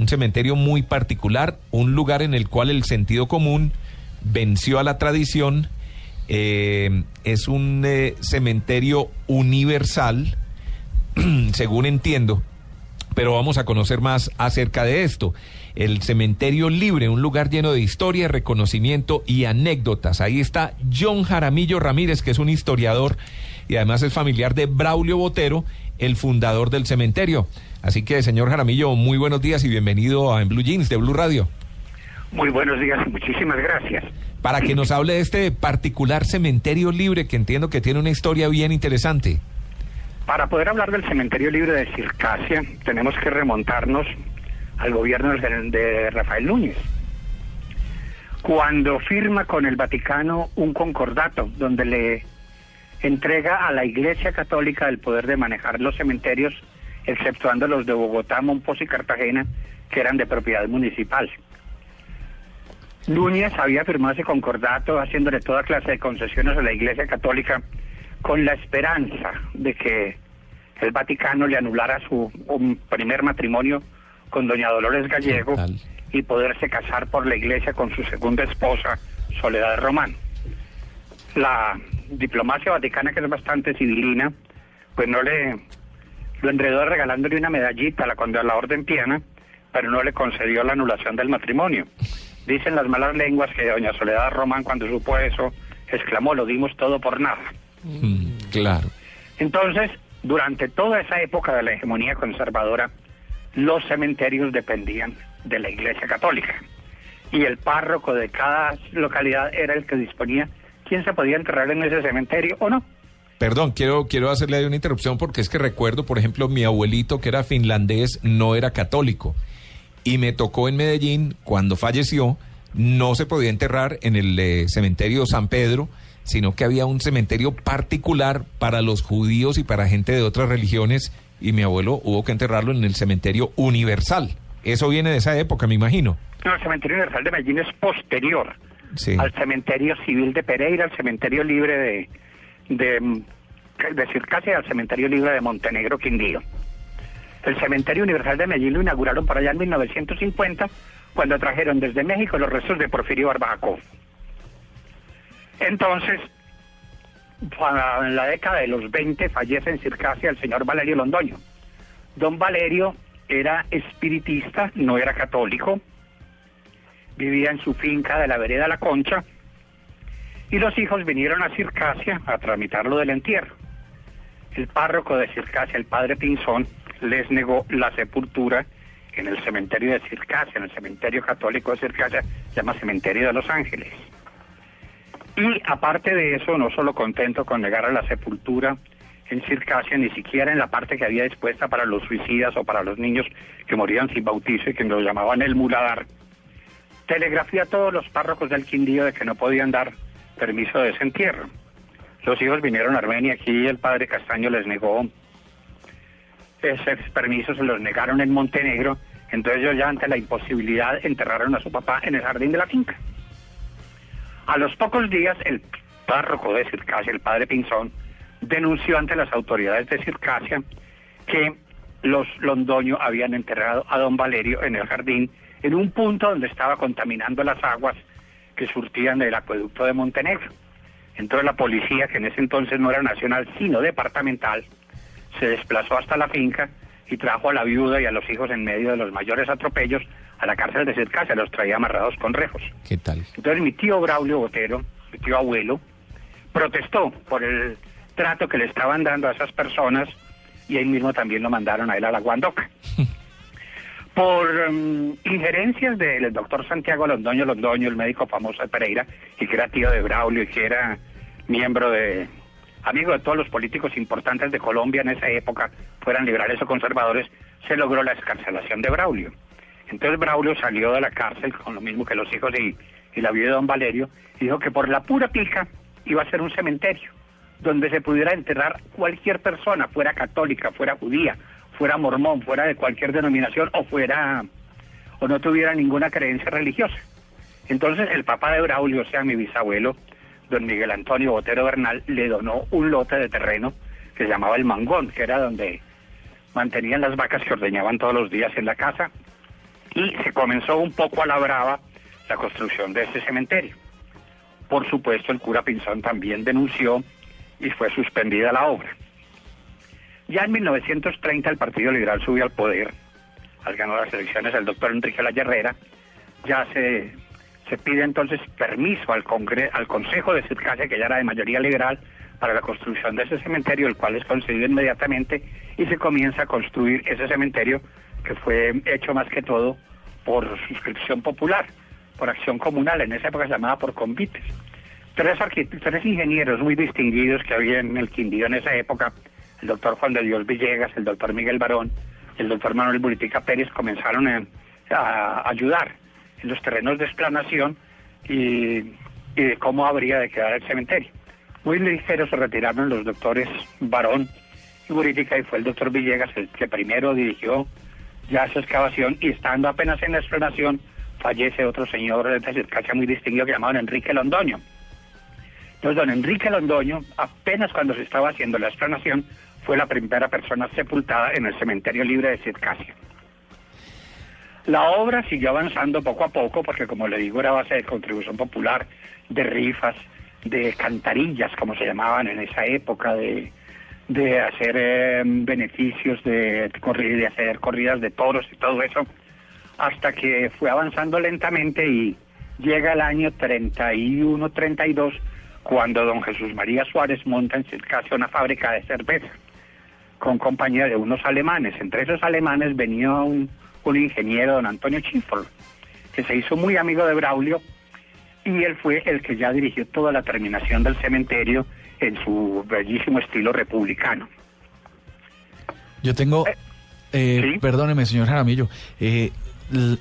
un cementerio muy particular, un lugar en el cual el sentido común venció a la tradición. Eh, es un eh, cementerio universal, según entiendo, pero vamos a conocer más acerca de esto. El cementerio libre, un lugar lleno de historia, reconocimiento y anécdotas. Ahí está John Jaramillo Ramírez, que es un historiador y además es familiar de Braulio Botero, el fundador del cementerio. Así que, señor Jaramillo, muy buenos días y bienvenido a En Blue Jeans de Blue Radio. Muy buenos días y muchísimas gracias. Para que nos hable de este particular cementerio libre que entiendo que tiene una historia bien interesante. Para poder hablar del cementerio libre de Circasia, tenemos que remontarnos al gobierno de Rafael Núñez. Cuando firma con el Vaticano un concordato donde le entrega a la Iglesia Católica el poder de manejar los cementerios exceptuando los de Bogotá, Monpós y Cartagena, que eran de propiedad municipal. Núñez había firmado ese concordato haciéndole toda clase de concesiones a la Iglesia Católica con la esperanza de que el Vaticano le anulara su primer matrimonio con doña Dolores Gallego y poderse casar por la Iglesia con su segunda esposa, Soledad Román. La diplomacia vaticana, que es bastante civilina, pues no le lo enredó regalándole una medallita a la, cuando la orden piana, pero no le concedió la anulación del matrimonio. Dicen las malas lenguas que doña Soledad Román cuando supo eso, exclamó, lo dimos todo por nada. Mm, claro. Entonces, durante toda esa época de la hegemonía conservadora, los cementerios dependían de la Iglesia Católica. Y el párroco de cada localidad era el que disponía quién se podía enterrar en ese cementerio o no. Perdón, quiero, quiero hacerle una interrupción porque es que recuerdo, por ejemplo, mi abuelito que era finlandés no era católico y me tocó en Medellín cuando falleció, no se podía enterrar en el eh, cementerio San Pedro, sino que había un cementerio particular para los judíos y para gente de otras religiones y mi abuelo hubo que enterrarlo en el cementerio universal. Eso viene de esa época, me imagino. No, el cementerio universal de Medellín es posterior al cementerio civil de Pereira, al cementerio libre de de, decir casi al Cementerio Libre de Montenegro, Quindío. El Cementerio Universal de Medellín lo inauguraron por allá en 1950, cuando trajeron desde México los restos de Porfirio Barbajacof. Entonces, en la década de los 20 fallece en Circasia el señor Valerio Londoño. Don Valerio era espiritista, no era católico, vivía en su finca de la vereda La Concha, y los hijos vinieron a Circasia a tramitar lo del entierro. El párroco de Circasia, el padre Pinzón, les negó la sepultura en el cementerio de Circasia, en el cementerio católico de Circasia, se llama Cementerio de los Ángeles. Y aparte de eso, no solo contento con negar a la sepultura en Circasia, ni siquiera en la parte que había dispuesta para los suicidas o para los niños que morían sin bautizo y que lo llamaban el muladar, telegrafía a todos los párrocos del Quindío de que no podían dar permiso de ese entierro. Los hijos vinieron a Armenia, aquí el padre Castaño les negó ese permiso, se los negaron en Montenegro, entonces ellos ya ante la imposibilidad enterraron a su papá en el jardín de la finca. A los pocos días el párroco de Circasia, el padre Pinzón, denunció ante las autoridades de Circasia que los Londoño habían enterrado a don Valerio en el jardín, en un punto donde estaba contaminando las aguas que surtían del acueducto de Montenegro. Entonces la policía, que en ese entonces no era nacional, sino departamental, se desplazó hasta la finca y trajo a la viuda y a los hijos en medio de los mayores atropellos a la cárcel de se los traía amarrados con rejos. ¿Qué tal? Entonces mi tío Braulio Botero, mi tío abuelo, protestó por el trato que le estaban dando a esas personas y ahí mismo también lo mandaron a él a la Guandoca. por um, injerencias del doctor Santiago Londoño Londoño, el médico famoso de Pereira, y que era tío de Braulio y que era miembro de, amigo de todos los políticos importantes de Colombia en esa época, fueran liberales o conservadores, se logró la escarcelación de Braulio. Entonces Braulio salió de la cárcel con lo mismo que los hijos y, y la viuda de don Valerio, y dijo que por la pura pica iba a ser un cementerio donde se pudiera enterrar cualquier persona, fuera católica, fuera judía, fuera mormón, fuera de cualquier denominación o fuera o no tuviera ninguna creencia religiosa. Entonces el papá de Braulio, o sea, mi bisabuelo, don Miguel Antonio Botero Bernal, le donó un lote de terreno que se llamaba el Mangón, que era donde mantenían las vacas que ordeñaban todos los días en la casa, y se comenzó un poco a la brava la construcción de este cementerio. Por supuesto, el cura Pinzón también denunció y fue suspendida la obra. Ya en 1930 el Partido Liberal subió al poder, al ganar las elecciones el doctor Enrique La Herrera, ya se, se pide entonces permiso al, congre al Consejo de Circasia, que ya era de mayoría liberal, para la construcción de ese cementerio, el cual es concedido inmediatamente, y se comienza a construir ese cementerio que fue hecho más que todo por suscripción popular, por acción comunal, en esa época se llamaba por convites. Tres, tres ingenieros muy distinguidos que había en el Quindío en esa época, el doctor Juan de Dios Villegas, el doctor Miguel Barón, el doctor Manuel Buritica Pérez, comenzaron a, a ayudar en los terrenos de explanación y, de cómo habría de quedar el cementerio. Muy ligeros se retiraron los doctores Barón y Buritica y fue el doctor Villegas el que primero dirigió ya esa excavación y estando apenas en la explanación fallece otro señor de circasia muy distinguido que llamaban Enrique Londoño. Entonces don Enrique Londoño, apenas cuando se estaba haciendo la explanación, fue la primera persona sepultada en el cementerio libre de Circasia. La obra siguió avanzando poco a poco porque, como le digo, era base de contribución popular, de rifas, de cantarillas, como se llamaban en esa época, de, hacer eh, beneficios, de, de hacer corridas de toros y todo eso, hasta que fue avanzando lentamente y llega el año 31-32, cuando don Jesús María Suárez monta en Circasia una fábrica de cerveza con compañía de unos alemanes. Entre esos alemanes venía un, un ingeniero, don Antonio Chifol, que se hizo muy amigo de Braulio y él fue el que ya dirigió toda la terminación del cementerio en su bellísimo estilo republicano. Yo tengo, Eh, eh, ¿sí? perdóneme, señor Jaramillo, eh,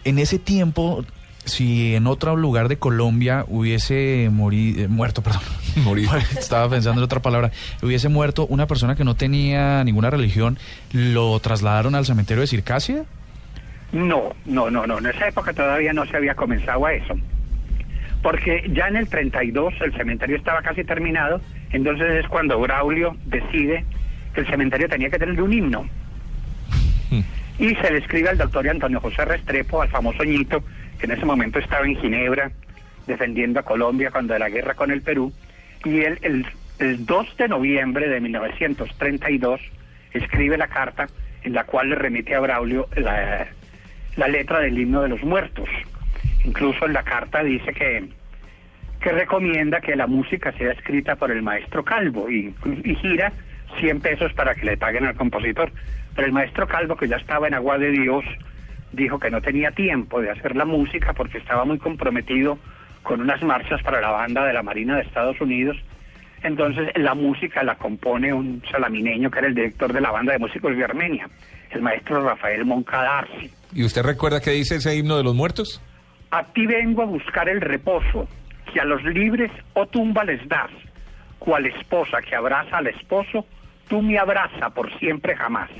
en ese tiempo, si en otro lugar de Colombia hubiese mori- eh, muerto, perdón, Estaba pensando en otra palabra, hubiese muerto una persona que no tenía ninguna religión, ¿lo trasladaron al cementerio de Circasia? No, no, no, no. En esa época todavía no se había comenzado a eso. Porque ya en el 32 el cementerio estaba casi terminado, entonces es cuando Braulio decide que el cementerio tenía que tener un himno. Y se le escribe al doctor Antonio José Restrepo, al famoso ñito, que en ese momento estaba en Ginebra defendiendo a Colombia cuando de la guerra con el Perú. Y el, el 2 de noviembre de 1932, escribe la carta en la cual le remite a Braulio la, la letra del himno de los muertos. Incluso en la carta dice que, que recomienda que la música sea escrita por el maestro Calvo y, y gira 100 pesos para que le paguen al compositor. Pero el maestro Calvo, que ya estaba en agua de Dios, dijo que no tenía tiempo de hacer la música porque estaba muy comprometido con unas marchas para la banda de la Marina de Estados Unidos. Entonces la música la compone un salamineño que era el director de la banda de músicos de Armenia, el maestro Rafael Moncadarsi. ¿Y usted recuerda qué dice ese himno de los muertos? A ti vengo a buscar el reposo, que a los libres o tumba les das, cual esposa que abraza al esposo, tú me abraza por siempre jamás.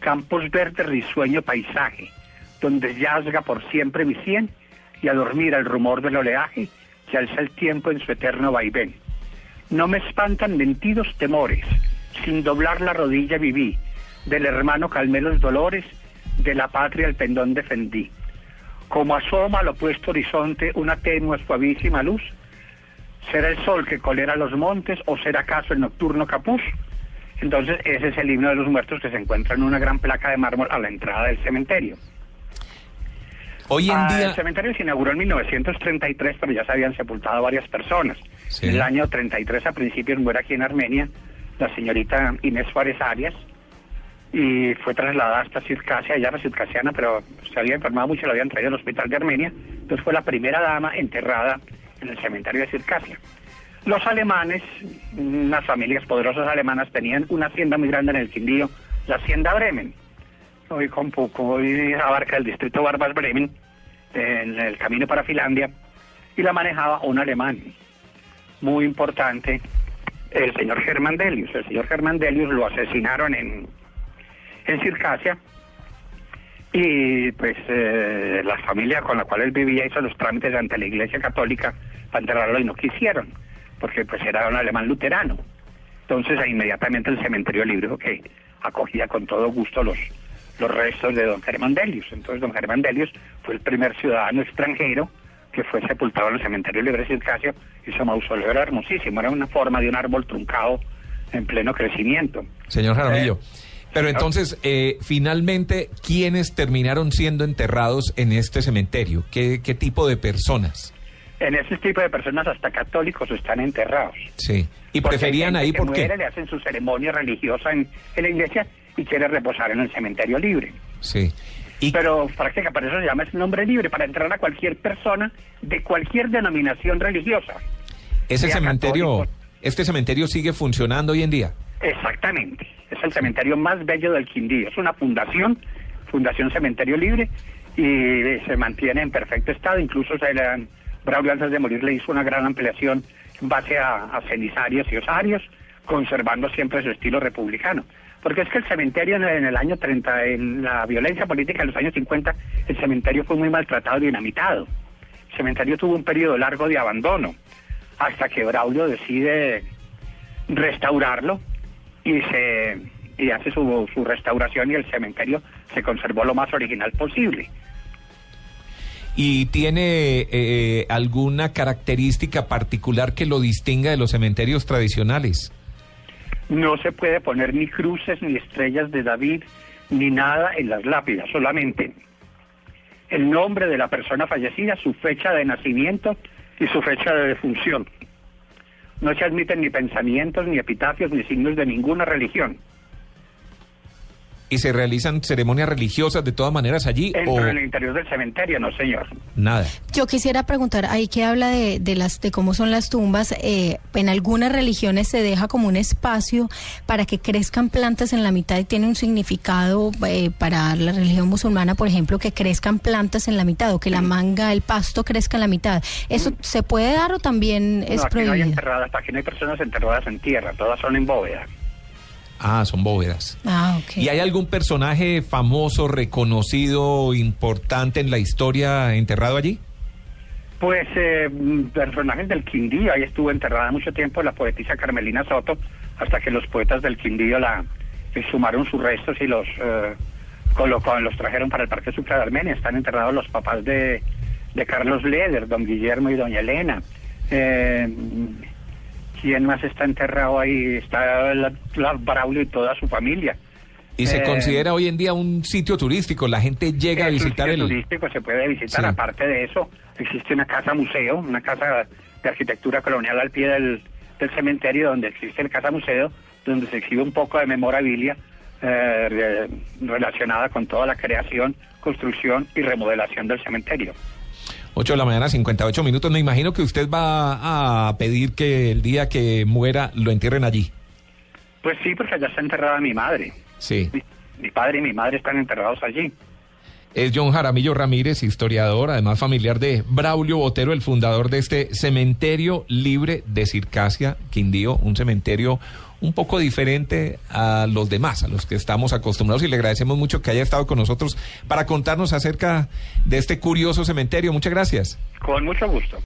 Campos verdes, risueño paisaje, donde yazga por siempre mi sien, y a dormir al rumor del oleaje que alza el tiempo en su eterno vaivén. No me espantan mentidos temores, sin doblar la rodilla viví, del hermano calmé los dolores, de la patria el pendón defendí. Como asoma al opuesto horizonte una tenue suavísima luz, ¿será el sol que colera los montes o será acaso el nocturno capuz? Entonces ese es el himno de los muertos que se encuentra en una gran placa de mármol a la entrada del cementerio. Hoy en Ah, día... El cementerio se inauguró en 1933, pero ya se habían sepultado varias personas. Sí. En el año 33, a principios, muere aquí en Armenia la señorita Inés Suárez Arias y fue trasladada hasta Circasia, ella era circasiana, pero se había enfermado mucho, la habían traído al hospital de Armenia. Entonces fue la primera dama enterrada en el cementerio de Circasia. Los alemanes, unas familias poderosas alemanas, tenían una hacienda muy grande en el Quindío la hacienda Bremen. Hoy con poco, hoy abarca el distrito Barbas Bremen, en el camino para Finlandia, y la manejaba un alemán muy importante, el señor Germán Delius. El señor Germán Delius lo asesinaron en, en Circasia y pues eh, la familia con la cual él vivía hizo los trámites ante la Iglesia Católica para enterrarlo y no quisieron, porque pues era un alemán luterano. Entonces inmediatamente el cementerio libre que acogía con todo gusto los, los restos de don Germán Delius. Entonces don Germán Delius fue el primer ciudadano extranjero que fue sepultado en el cementerio libre Circasio y su mausoleo era hermosísimo, era una forma de un árbol truncado en pleno crecimiento. Señor Jaramillo. Eh, pero entonces, eh, finalmente, ¿quiénes terminaron siendo enterrados en este cementerio? ¿Qué, qué tipo de personas? En ese tipo de personas hasta católicos están enterrados. Sí. ¿Y Porque preferían ahí por qué? le hacen su ceremonia religiosa en, en la iglesia y quiere reposar en el cementerio libre. Sí. Y, Pero práctica para eso se llama ese nombre libre, para enterrar a cualquier persona de cualquier denominación religiosa. ese cementerio, católico. este cementerio sigue funcionando hoy en día. Exactamente. Es el cementerio más bello del Quindío. Es una fundación, Fundación Cementerio Libre, y se mantiene en perfecto estado. Incluso se le han- Braulio antes de morir le hizo una gran ampliación en base a, a cenizarios y osarios, conservando siempre su estilo republicano. Porque es que el cementerio en el, en el año 30, en la violencia política de los años 50, el cementerio fue muy maltratado y dinamitado. El cementerio tuvo un periodo largo de abandono, hasta que Braulio decide restaurarlo y se y hace su, su restauración y el cementerio se conservó lo más original posible. ¿Y tiene eh, alguna característica particular que lo distinga de los cementerios tradicionales? No se puede poner ni cruces ni estrellas de David ni nada en las lápidas, solamente el nombre de la persona fallecida, su fecha de nacimiento y su fecha de defunción. No se admiten ni pensamientos, ni epitafios, ni signos de ninguna religión. ¿Y se realizan ceremonias religiosas de todas maneras allí Dentro o del interior del cementerio, no señor. nada? Yo quisiera preguntar, ahí que habla de, de las de cómo son las tumbas, eh, en algunas religiones se deja como un espacio para que crezcan plantas en la mitad y tiene un significado eh, para la religión musulmana, por ejemplo, que crezcan plantas en la mitad o que la manga, el pasto crezca en la mitad. ¿Eso se puede dar o también es no, aquí no hay prohibido? enterradas, aquí no hay personas enterradas en tierra, todas son en bóveda. Ah, son bóvedas. Ah, ok. ¿Y hay algún personaje famoso, reconocido, importante en la historia enterrado allí? Pues eh, personajes del Quindío, ahí estuvo enterrada mucho tiempo la poetisa Carmelina Soto, hasta que los poetas del Quindío la exhumaron sus restos y los eh, colocó- los trajeron para el Parque Sucre de Armenia. Están enterrados los papás de, de Carlos Leder, don Guillermo y doña Elena. Eh, ¿Quién más está enterrado ahí? Está la, la Braulio y toda su familia. Y se Eh, considera hoy en día un sitio turístico. La gente llega a Es un visitar sitio el... turístico, se puede visitar. Sí. Aparte de eso, existe una casa museo, una casa de arquitectura colonial al pie del, del cementerio, donde existe el casa museo, donde se exhibe un poco de memorabilia eh, re- relacionada con toda la creación, construcción y remodelación del cementerio. 8 de la mañana, 58 minutos. Me imagino que usted va a pedir que el día que muera lo entierren allí. Pues sí, porque allá está enterrada mi madre. Sí. Mi, mi padre y mi madre están enterrados allí. Es John Jaramillo Ramírez, historiador, además familiar de Braulio Botero, el fundador de este cementerio libre de Circasia, Quindío, un cementerio un poco diferente a los demás, a los que estamos acostumbrados y le agradecemos mucho que haya estado con nosotros para contarnos acerca de este curioso cementerio. Muchas gracias. Con mucho gusto.